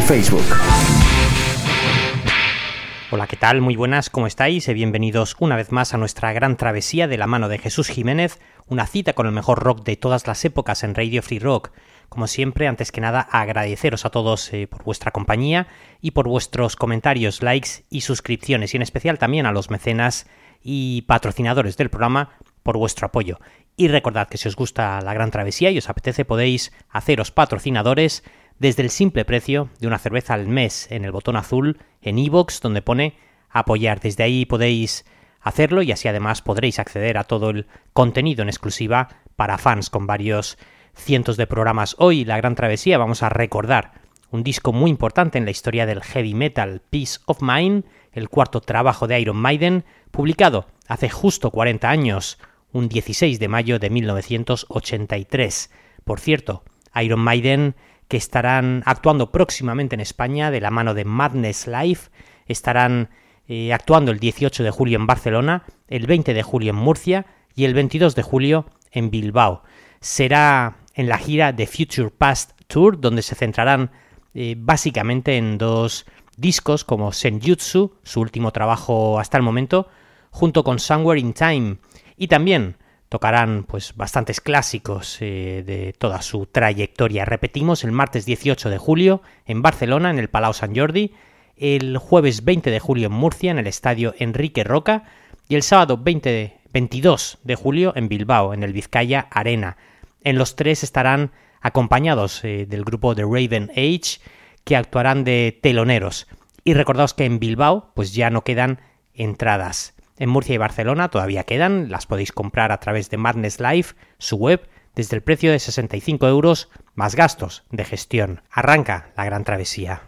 Facebook. Hola, ¿qué tal? Muy buenas, ¿cómo estáis? Bienvenidos una vez más a nuestra gran travesía de la mano de Jesús Jiménez, una cita con el mejor rock de todas las épocas en Radio Free Rock. Como siempre, antes que nada, agradeceros a todos eh, por vuestra compañía y por vuestros comentarios, likes y suscripciones, y en especial también a los mecenas y patrocinadores del programa por vuestro apoyo. Y recordad que si os gusta la gran travesía y os apetece podéis haceros patrocinadores desde el simple precio de una cerveza al mes en el botón azul en iVoox donde pone apoyar. Desde ahí podéis hacerlo y así además podréis acceder a todo el contenido en exclusiva para fans con varios cientos de programas. Hoy, La Gran Travesía, vamos a recordar un disco muy importante en la historia del heavy metal, Peace of Mind, el cuarto trabajo de Iron Maiden, publicado hace justo 40 años, un 16 de mayo de 1983. Por cierto, Iron Maiden que estarán actuando próximamente en España de la mano de Madness Live, estarán eh, actuando el 18 de julio en Barcelona, el 20 de julio en Murcia y el 22 de julio en Bilbao. Será en la gira The Future Past Tour, donde se centrarán eh, básicamente en dos discos como Senjutsu, su último trabajo hasta el momento, junto con Somewhere in Time, y también tocarán pues bastantes clásicos eh, de toda su trayectoria. Repetimos el martes 18 de julio en Barcelona, en el Palau San Jordi, el jueves 20 de julio en Murcia, en el Estadio Enrique Roca, y el sábado 20 22 de julio en Bilbao, en el Vizcaya Arena. En los tres estarán acompañados eh, del grupo The Raven Age, que actuarán de teloneros. Y recordaos que en Bilbao, pues ya no quedan entradas. En Murcia y Barcelona todavía quedan, las podéis comprar a través de Madness Life, su web, desde el precio de 65 euros más gastos de gestión. Arranca la gran travesía.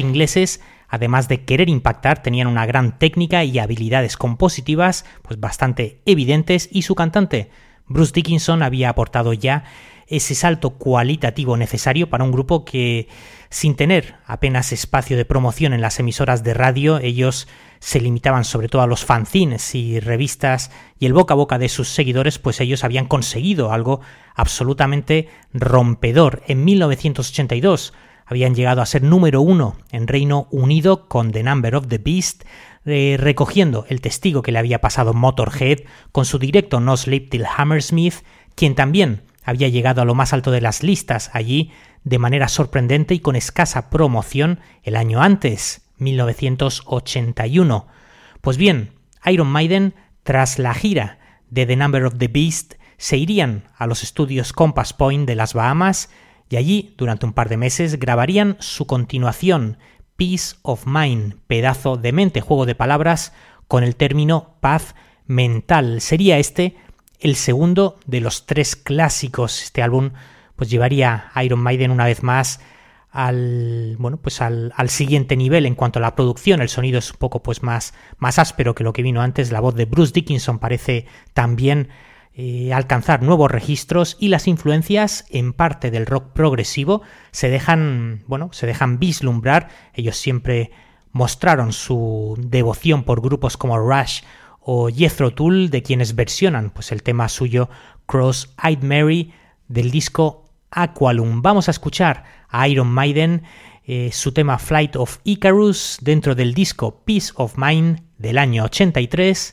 Ingleses, además de querer impactar, tenían una gran técnica y habilidades compositivas pues bastante evidentes y su cantante, Bruce Dickinson, había aportado ya ese salto cualitativo necesario para un grupo que, sin tener apenas espacio de promoción en las emisoras de radio, ellos se limitaban sobre todo a los fanzines y revistas y el boca a boca de sus seguidores, pues ellos habían conseguido algo absolutamente rompedor. En 1982 habían llegado a ser número uno en Reino Unido con The Number of the Beast, eh, recogiendo el testigo que le había pasado Motorhead con su directo No Sleep Till Hammersmith, quien también había llegado a lo más alto de las listas allí de manera sorprendente y con escasa promoción el año antes, 1981. Pues bien, Iron Maiden, tras la gira de The Number of the Beast, se irían a los estudios Compass Point de las Bahamas y allí, durante un par de meses, grabarían su continuación, Peace of Mind, pedazo de mente, juego de palabras, con el término paz mental. Sería este el segundo de los tres clásicos. Este álbum pues llevaría a Iron Maiden una vez más al bueno pues al, siguiente nivel en cuanto a la producción el sonido es un poco pues más más áspero que lo que vino antes la voz de Bruce Dickinson parece también eh, alcanzar nuevos registros y las influencias en parte del rock progresivo se dejan bueno se dejan vislumbrar ellos siempre mostraron su devoción por grupos como Rush o Jethro Tull, de quienes versionan pues, el tema suyo Cross-Eyed Mary del disco Aqualum. Vamos a escuchar a Iron Maiden eh, su tema Flight of Icarus dentro del disco Peace of Mind del año 83.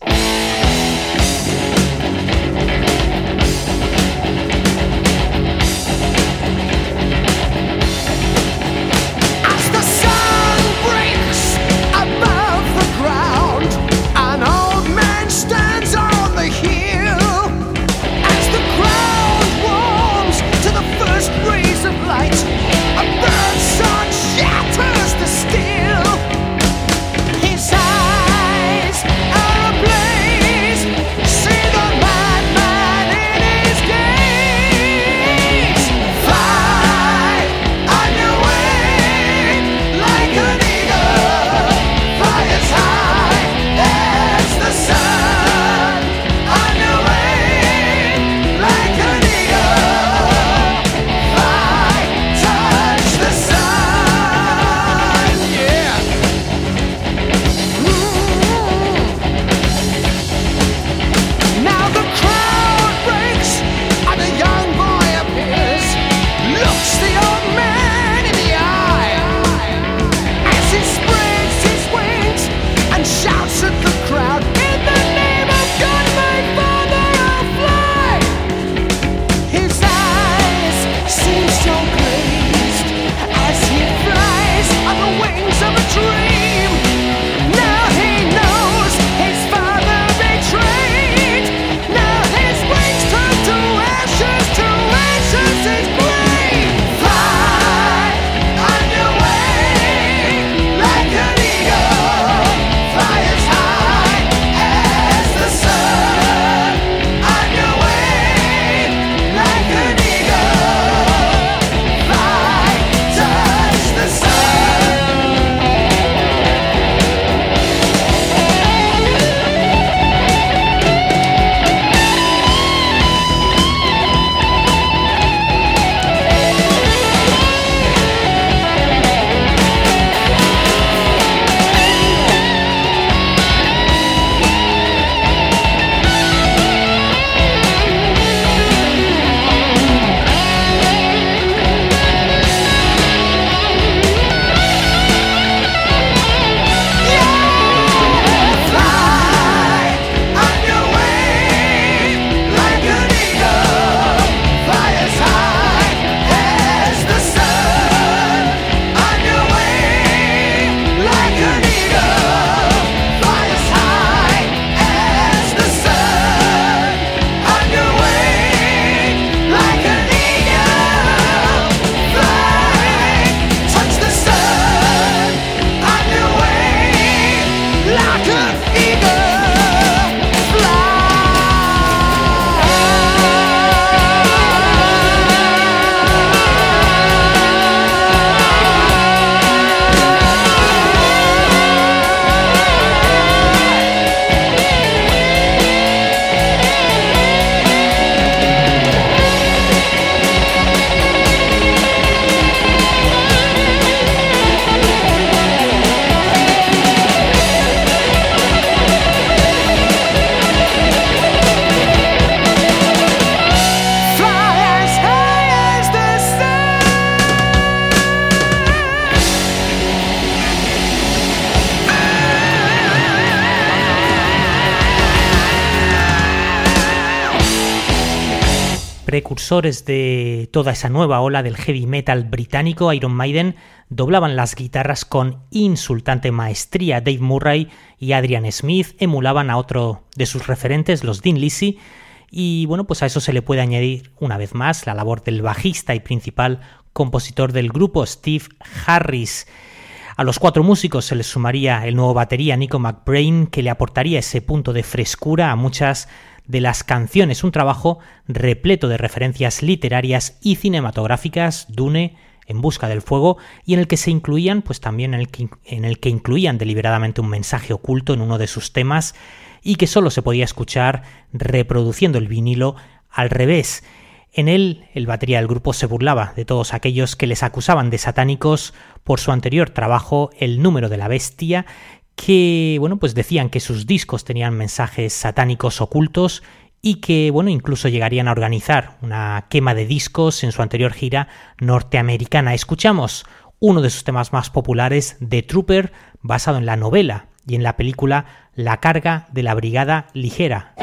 De toda esa nueva ola del heavy metal británico, Iron Maiden, doblaban las guitarras con insultante maestría. Dave Murray y Adrian Smith emulaban a otro de sus referentes, los Dean Lisi, y bueno, pues a eso se le puede añadir una vez más la labor del bajista y principal compositor del grupo, Steve Harris. A los cuatro músicos se les sumaría el nuevo batería Nico McBrain, que le aportaría ese punto de frescura a muchas de las canciones, un trabajo repleto de referencias literarias y cinematográficas, Dune, En busca del fuego, y en el que se incluían, pues también en el que, en el que incluían deliberadamente un mensaje oculto en uno de sus temas y que solo se podía escuchar reproduciendo el vinilo al revés. En él, el batería del grupo se burlaba de todos aquellos que les acusaban de satánicos por su anterior trabajo El número de la bestia, que, bueno, pues decían que sus discos tenían mensajes satánicos ocultos y que, bueno, incluso llegarían a organizar una quema de discos en su anterior gira norteamericana. Escuchamos uno de sus temas más populares, The Trooper, basado en la novela y en la película La carga de la Brigada Ligera.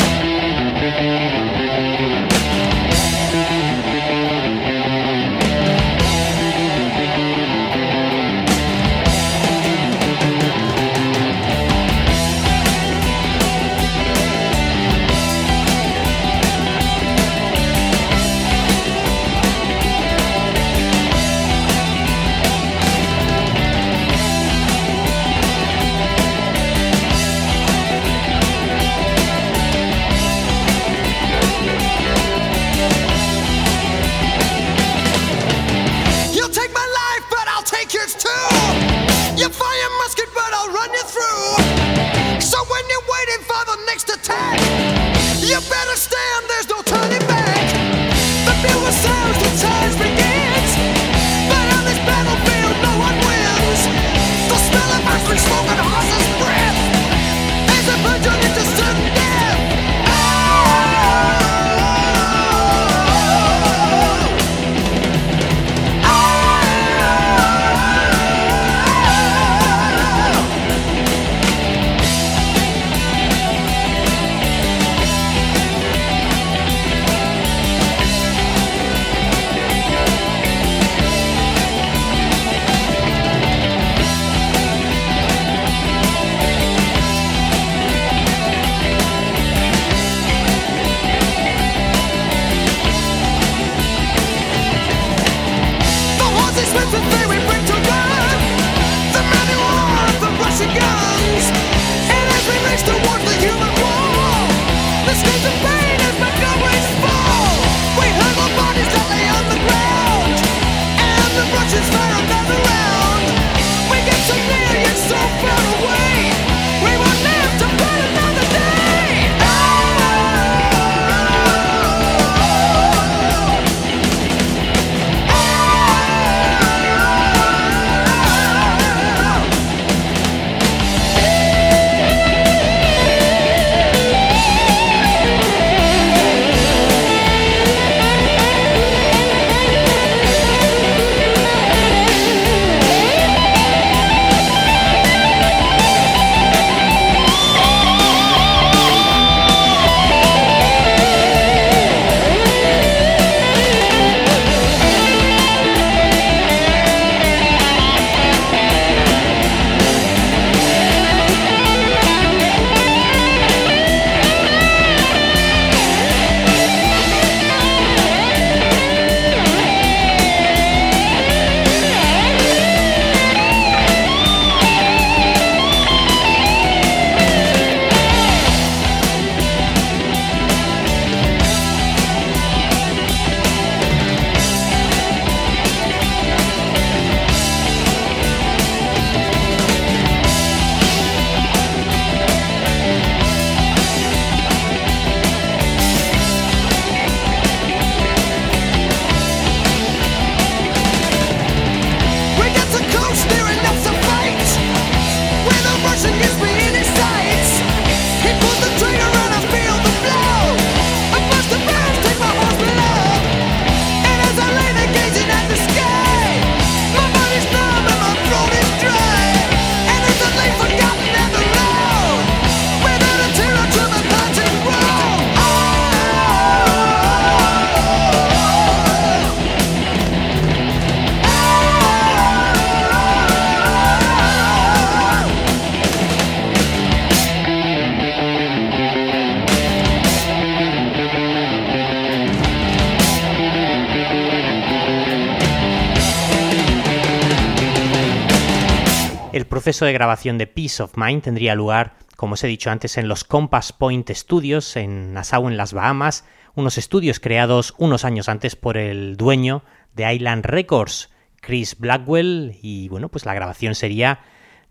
Proceso de grabación de Peace of Mind tendría lugar, como os he dicho antes, en los Compass Point Studios en Nassau, en las Bahamas, unos estudios creados unos años antes por el dueño de Island Records, Chris Blackwell, y bueno, pues la grabación sería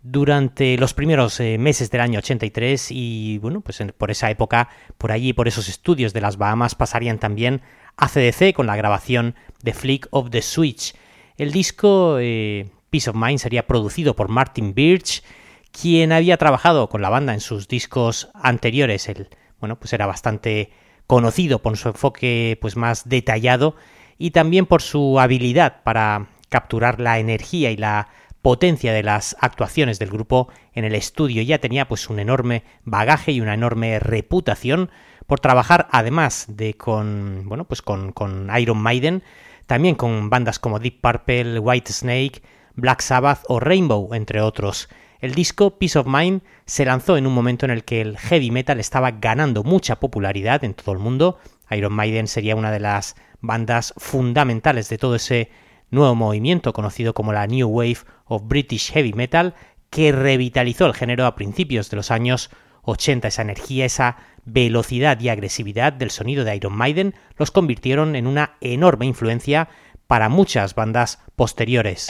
durante los primeros eh, meses del año 83 y bueno, pues por esa época, por allí, por esos estudios de las Bahamas pasarían también a CDC con la grabación de Flick of the Switch. El disco eh, Peace of Mind sería producido por Martin Birch, quien había trabajado con la banda en sus discos anteriores. El, bueno, pues era bastante conocido por su enfoque pues más detallado y también por su habilidad para capturar la energía y la potencia de las actuaciones del grupo en el estudio. Ya tenía pues un enorme bagaje y una enorme reputación por trabajar además de con bueno pues con, con Iron Maiden, también con bandas como Deep Purple, White Snake, Black Sabbath o Rainbow, entre otros. El disco Peace of Mind se lanzó en un momento en el que el heavy metal estaba ganando mucha popularidad en todo el mundo. Iron Maiden sería una de las bandas fundamentales de todo ese nuevo movimiento conocido como la New Wave of British Heavy Metal, que revitalizó el género a principios de los años 80. Esa energía, esa velocidad y agresividad del sonido de Iron Maiden los convirtieron en una enorme influencia para muchas bandas posteriores.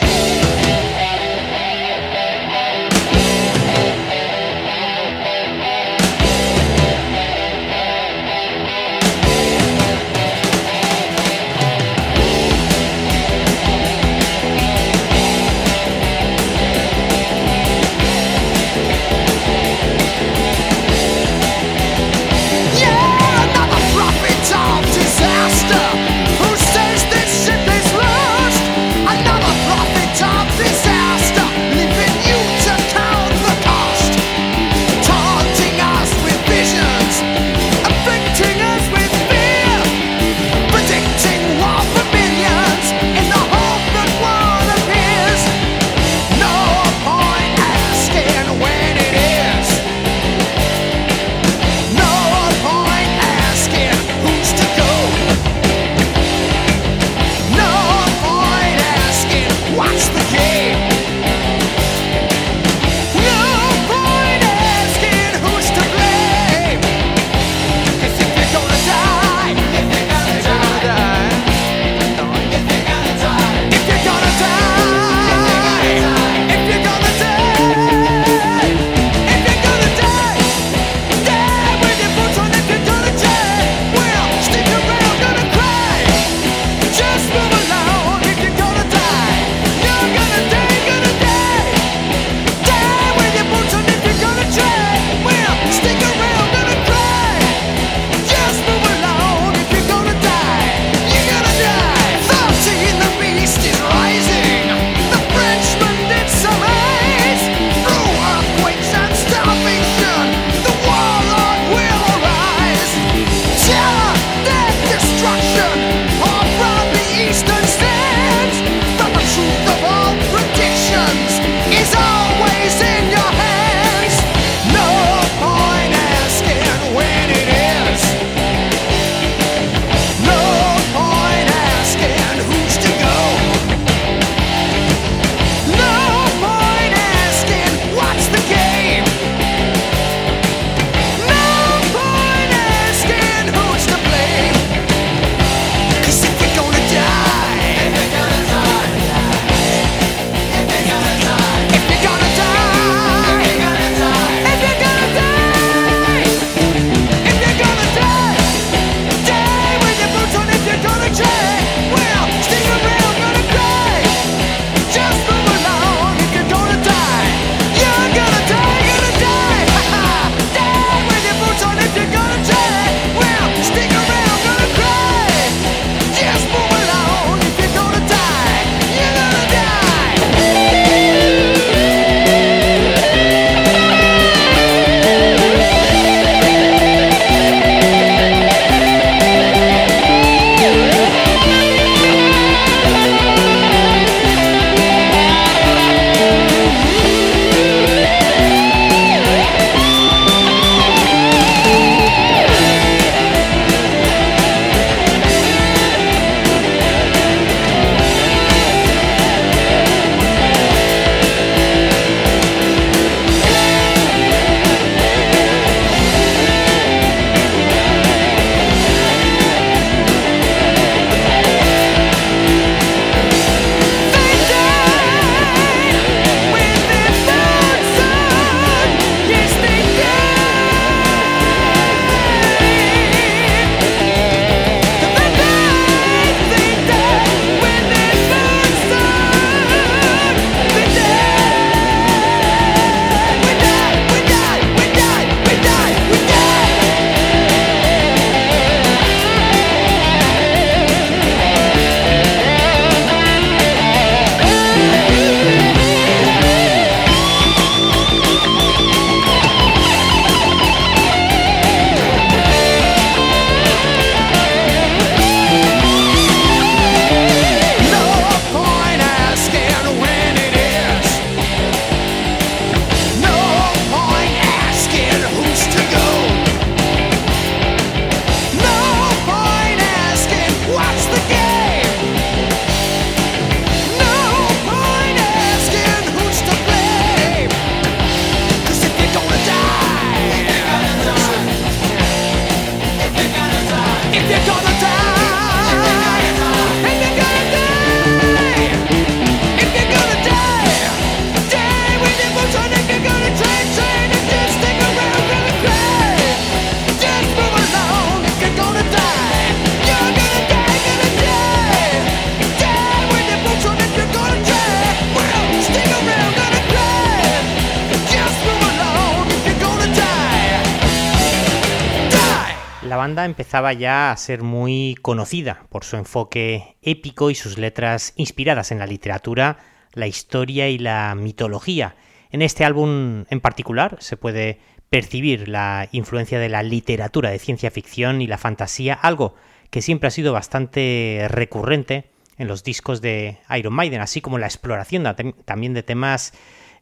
Empezaba ya a ser muy conocida por su enfoque épico y sus letras inspiradas en la literatura, la historia y la mitología. En este álbum en particular se puede percibir la influencia de la literatura de ciencia ficción y la fantasía, algo que siempre ha sido bastante recurrente en los discos de Iron Maiden, así como la exploración también de temas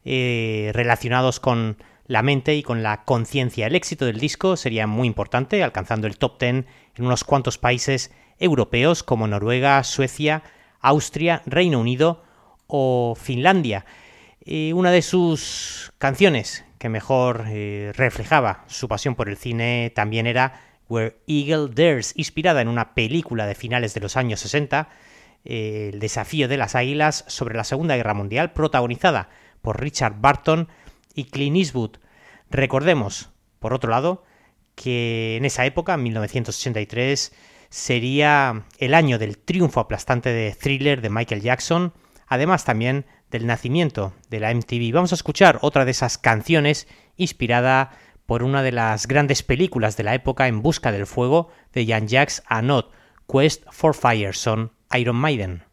eh, relacionados con la mente y con la conciencia. El éxito del disco sería muy importante, alcanzando el top 10 en unos cuantos países europeos como Noruega, Suecia, Austria, Reino Unido o Finlandia. Eh, una de sus canciones que mejor eh, reflejaba su pasión por el cine también era Where Eagle Dares, inspirada en una película de finales de los años 60, eh, El desafío de las águilas sobre la Segunda Guerra Mundial, protagonizada por Richard Barton y Clint Eastwood. Recordemos, por otro lado, que en esa época, en 1983, sería el año del triunfo aplastante de Thriller de Michael Jackson, además también del nacimiento de la MTV. Vamos a escuchar otra de esas canciones inspirada por una de las grandes películas de la época En busca del fuego de Jan Jacques Anot, Quest for Fire, son Iron Maiden.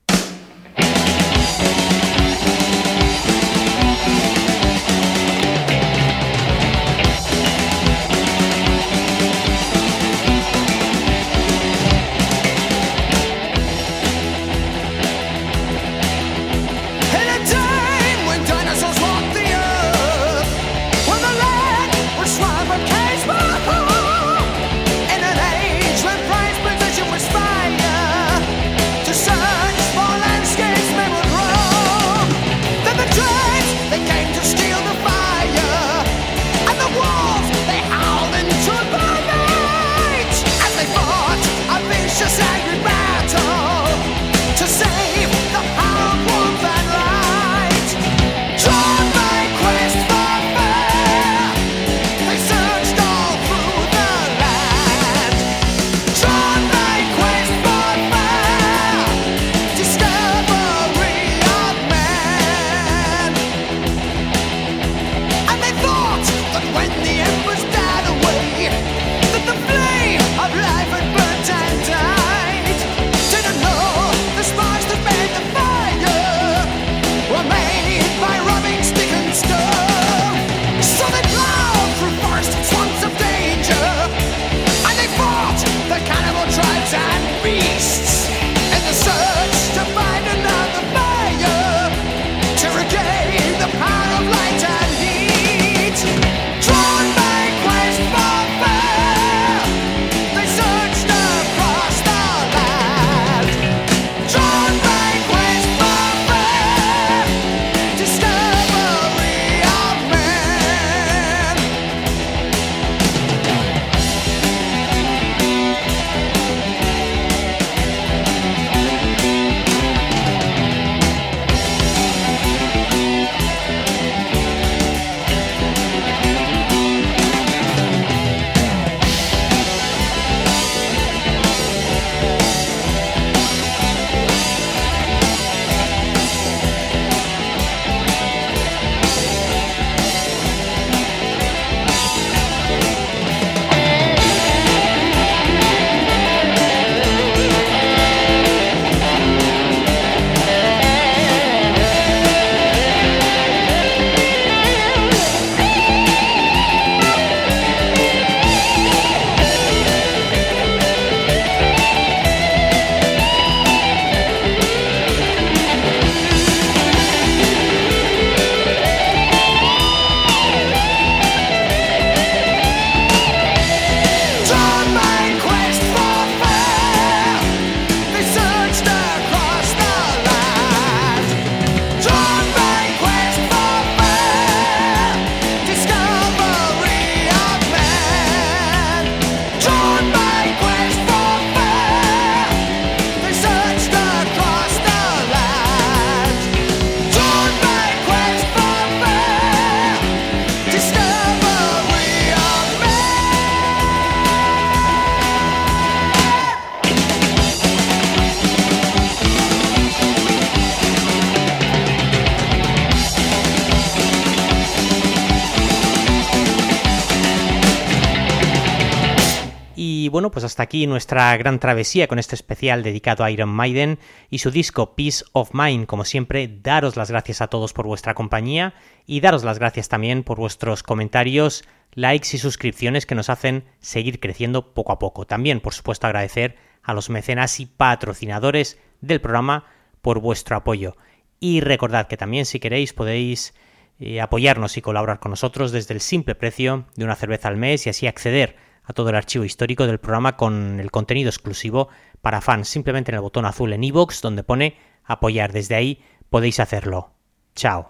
Hasta aquí nuestra gran travesía con este especial dedicado a Iron Maiden y su disco Peace of Mind. Como siempre, daros las gracias a todos por vuestra compañía y daros las gracias también por vuestros comentarios, likes y suscripciones que nos hacen seguir creciendo poco a poco. También, por supuesto, agradecer a los mecenas y patrocinadores del programa por vuestro apoyo. Y recordad que también si queréis podéis eh, apoyarnos y colaborar con nosotros desde el simple precio de una cerveza al mes y así acceder a todo el archivo histórico del programa con el contenido exclusivo para fans, simplemente en el botón azul en iVoox donde pone apoyar. Desde ahí podéis hacerlo. Chao.